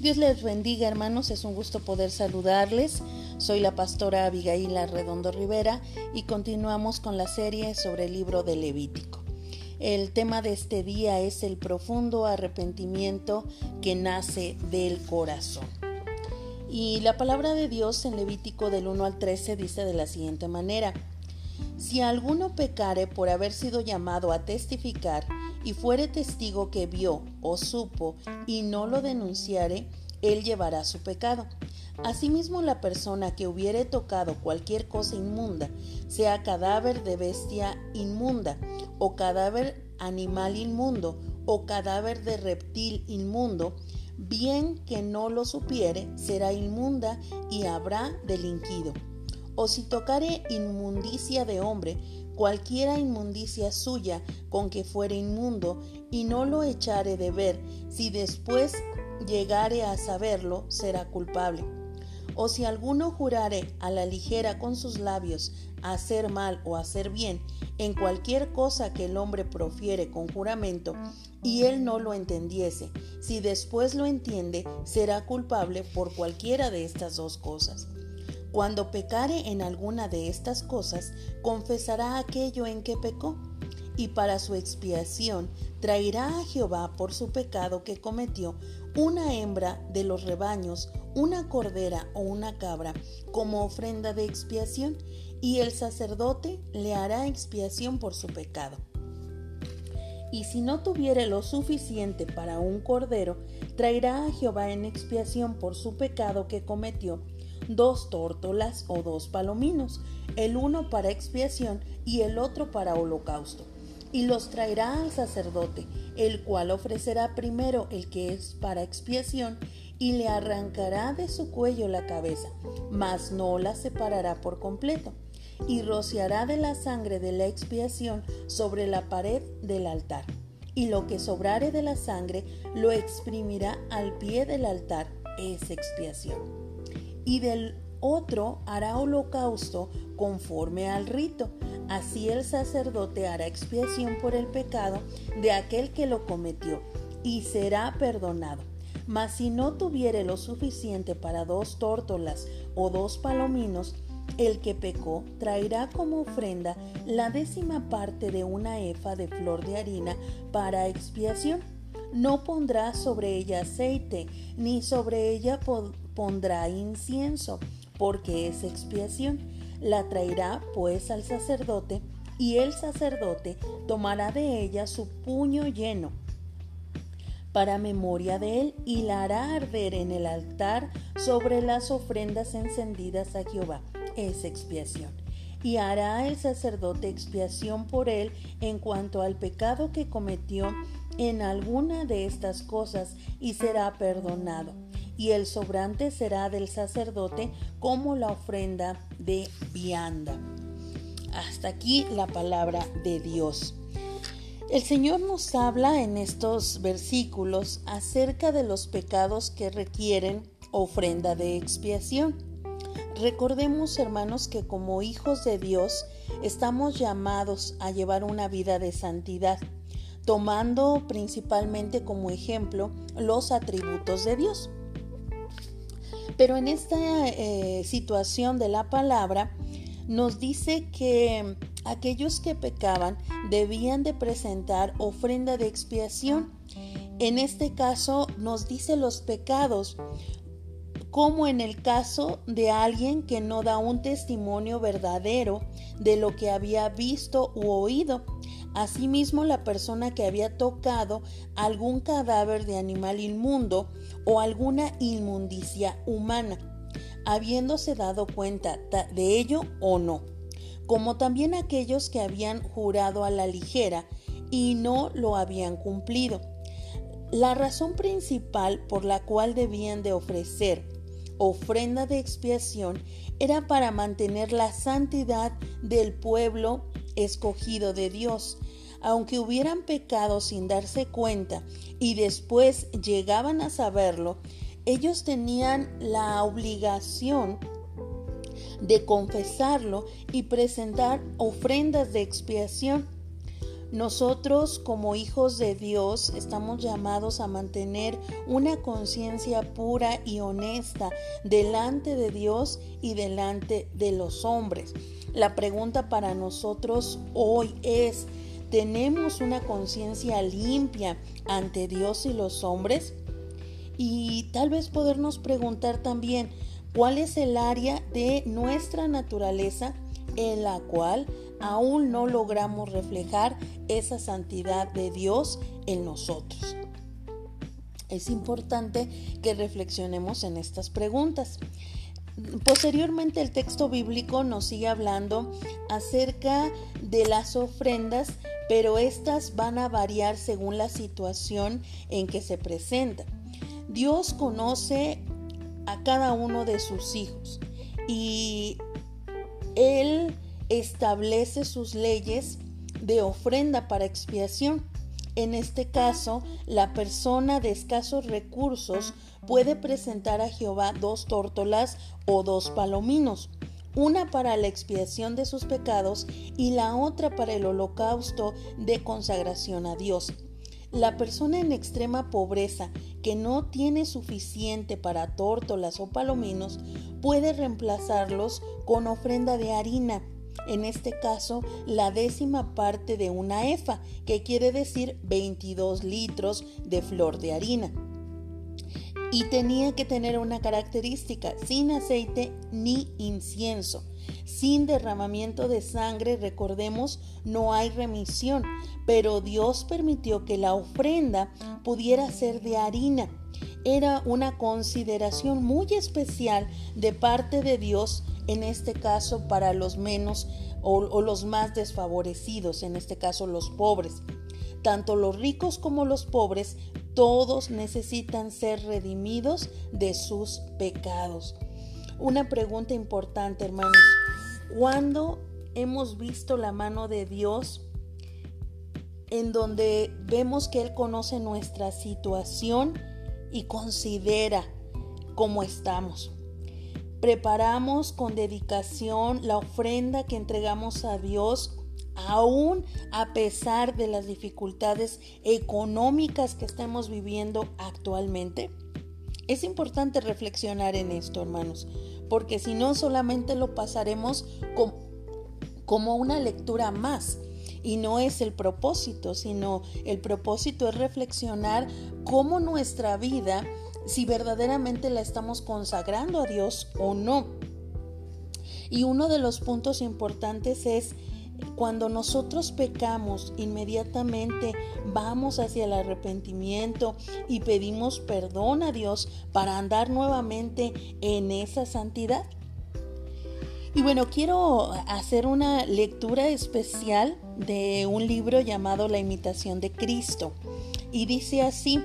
Dios les bendiga hermanos, es un gusto poder saludarles. Soy la pastora Abigail Redondo Rivera y continuamos con la serie sobre el libro de Levítico. El tema de este día es el profundo arrepentimiento que nace del corazón. Y la palabra de Dios en Levítico del 1 al 13 dice de la siguiente manera, si alguno pecare por haber sido llamado a testificar, y fuere testigo que vio o supo y no lo denunciare, él llevará su pecado. Asimismo, la persona que hubiere tocado cualquier cosa inmunda, sea cadáver de bestia inmunda, o cadáver animal inmundo, o cadáver de reptil inmundo, bien que no lo supiere, será inmunda y habrá delinquido. O si tocare inmundicia de hombre, cualquiera inmundicia suya con que fuere inmundo, y no lo echare de ver, si después llegare a saberlo, será culpable. O si alguno jurare a la ligera con sus labios hacer mal o hacer bien, en cualquier cosa que el hombre profiere con juramento, y él no lo entendiese, si después lo entiende, será culpable por cualquiera de estas dos cosas. Cuando pecare en alguna de estas cosas, confesará aquello en que pecó, y para su expiación traerá a Jehová por su pecado que cometió una hembra de los rebaños, una cordera o una cabra, como ofrenda de expiación, y el sacerdote le hará expiación por su pecado. Y si no tuviere lo suficiente para un cordero, traerá a Jehová en expiación por su pecado que cometió dos tórtolas o dos palominos, el uno para expiación y el otro para holocausto. Y los traerá al sacerdote, el cual ofrecerá primero el que es para expiación y le arrancará de su cuello la cabeza, mas no la separará por completo, y rociará de la sangre de la expiación sobre la pared del altar. Y lo que sobrare de la sangre lo exprimirá al pie del altar, es expiación y del otro hará holocausto conforme al rito. Así el sacerdote hará expiación por el pecado de aquel que lo cometió y será perdonado. Mas si no tuviere lo suficiente para dos tórtolas o dos palominos, el que pecó traerá como ofrenda la décima parte de una efa de flor de harina para expiación. No pondrá sobre ella aceite, ni sobre ella pondrá incienso, porque es expiación. La traerá pues al sacerdote, y el sacerdote tomará de ella su puño lleno para memoria de él y la hará arder en el altar sobre las ofrendas encendidas a Jehová. Es expiación. Y hará el sacerdote expiación por él en cuanto al pecado que cometió en alguna de estas cosas y será perdonado y el sobrante será del sacerdote como la ofrenda de vianda. Hasta aquí la palabra de Dios. El Señor nos habla en estos versículos acerca de los pecados que requieren ofrenda de expiación. Recordemos, hermanos, que como hijos de Dios estamos llamados a llevar una vida de santidad, tomando principalmente como ejemplo los atributos de Dios. Pero en esta eh, situación de la palabra nos dice que aquellos que pecaban debían de presentar ofrenda de expiación. En este caso nos dice los pecados, como en el caso de alguien que no da un testimonio verdadero de lo que había visto u oído. Asimismo, la persona que había tocado algún cadáver de animal inmundo o alguna inmundicia humana, habiéndose dado cuenta de ello o no, como también aquellos que habían jurado a la ligera y no lo habían cumplido. La razón principal por la cual debían de ofrecer ofrenda de expiación era para mantener la santidad del pueblo escogido de Dios. Aunque hubieran pecado sin darse cuenta y después llegaban a saberlo, ellos tenían la obligación de confesarlo y presentar ofrendas de expiación. Nosotros como hijos de Dios estamos llamados a mantener una conciencia pura y honesta delante de Dios y delante de los hombres. La pregunta para nosotros hoy es, ¿tenemos una conciencia limpia ante Dios y los hombres? Y tal vez podernos preguntar también, ¿cuál es el área de nuestra naturaleza en la cual aún no logramos reflejar esa santidad de Dios en nosotros. Es importante que reflexionemos en estas preguntas. Posteriormente el texto bíblico nos sigue hablando acerca de las ofrendas, pero estas van a variar según la situación en que se presenta. Dios conoce a cada uno de sus hijos y Él establece sus leyes de ofrenda para expiación. En este caso, la persona de escasos recursos puede presentar a Jehová dos tórtolas o dos palominos, una para la expiación de sus pecados y la otra para el holocausto de consagración a Dios. La persona en extrema pobreza que no tiene suficiente para tórtolas o palominos puede reemplazarlos con ofrenda de harina en este caso la décima parte de una efa, que quiere decir 22 litros de flor de harina. Y tenía que tener una característica, sin aceite ni incienso. Sin derramamiento de sangre, recordemos, no hay remisión, pero Dios permitió que la ofrenda pudiera ser de harina. Era una consideración muy especial de parte de Dios en este caso para los menos o, los más desfavorecidos, en este caso los pobres. Tanto los ricos como los pobres, todos necesitan ser redimidos de sus pecados. Una pregunta importante, hermanos. ¿Cuándo hemos visto la mano de Dios en donde vemos que Él conoce nuestra situación y considera cómo estamos? preparamos con dedicación la ofrenda que entregamos a Dios aún a pesar de las dificultades económicas que estamos viviendo actualmente? Es importante reflexionar en esto, hermanos, porque si no solamente lo pasaremos como una lectura más. Y no es el propósito, sino el propósito es reflexionar cómo nuestra vida si verdaderamente la estamos consagrando a Dios o no. Y uno de los puntos importantes es cuando nosotros pecamos, inmediatamente vamos hacia el arrepentimiento y pedimos perdón a Dios para andar nuevamente en esa santidad. Y bueno, quiero hacer una lectura especial de un libro llamado La imitación de Cristo. Y dice así,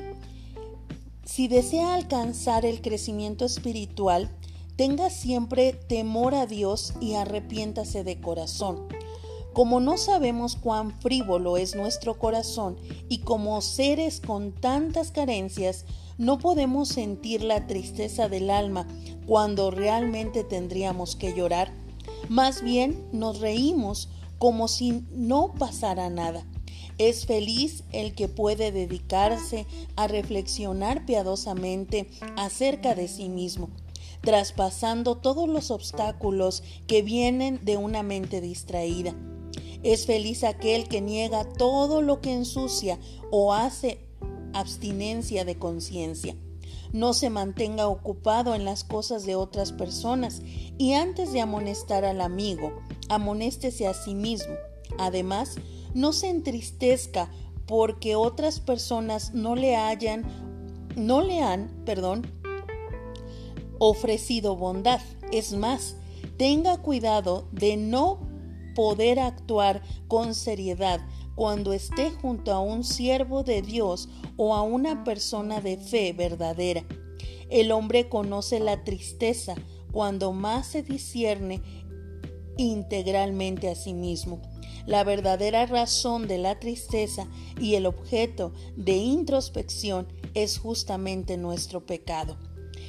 si desea alcanzar el crecimiento espiritual, tenga siempre temor a Dios y arrepiéntase de corazón. Como no sabemos cuán frívolo es nuestro corazón y como seres con tantas carencias, no podemos sentir la tristeza del alma cuando realmente tendríamos que llorar. Más bien nos reímos como si no pasara nada. Es feliz el que puede dedicarse a reflexionar piadosamente acerca de sí mismo, traspasando todos los obstáculos que vienen de una mente distraída. Es feliz aquel que niega todo lo que ensucia o hace abstinencia de conciencia. No se mantenga ocupado en las cosas de otras personas y antes de amonestar al amigo, amonéstese a sí mismo. Además, no se entristezca porque otras personas no le hayan, no le han, perdón, ofrecido bondad. Es más, tenga cuidado de no poder actuar con seriedad cuando esté junto a un siervo de Dios o a una persona de fe verdadera. El hombre conoce la tristeza cuando más se discierne integralmente a sí mismo. La verdadera razón de la tristeza y el objeto de introspección es justamente nuestro pecado.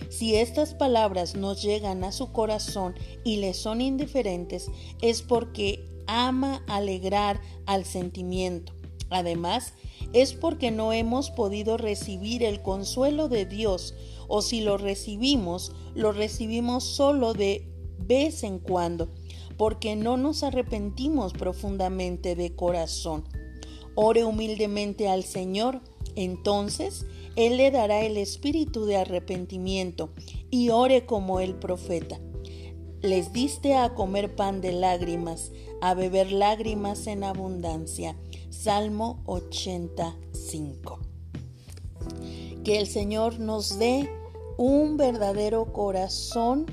Si estas palabras nos llegan a su corazón y le son indiferentes, es porque ama alegrar al sentimiento. Además, es porque no hemos podido recibir el consuelo de Dios o si lo recibimos, lo recibimos solo de vez en cuando, porque no nos arrepentimos profundamente de corazón. Ore humildemente al Señor, entonces Él le dará el espíritu de arrepentimiento y ore como el profeta. Les diste a comer pan de lágrimas, a beber lágrimas en abundancia. Salmo 85. Que el Señor nos dé un verdadero corazón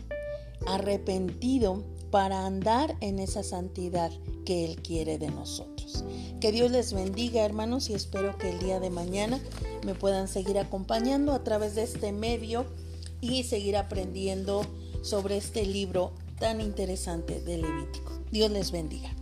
arrepentido para andar en esa santidad que Él quiere de Que Dios les bendiga hermanos y espero que el día de mañana me puedan seguir acompañando a través de este medio y seguir aprendiendo sobre este libro tan interesante de Levítico. Dios les bendiga.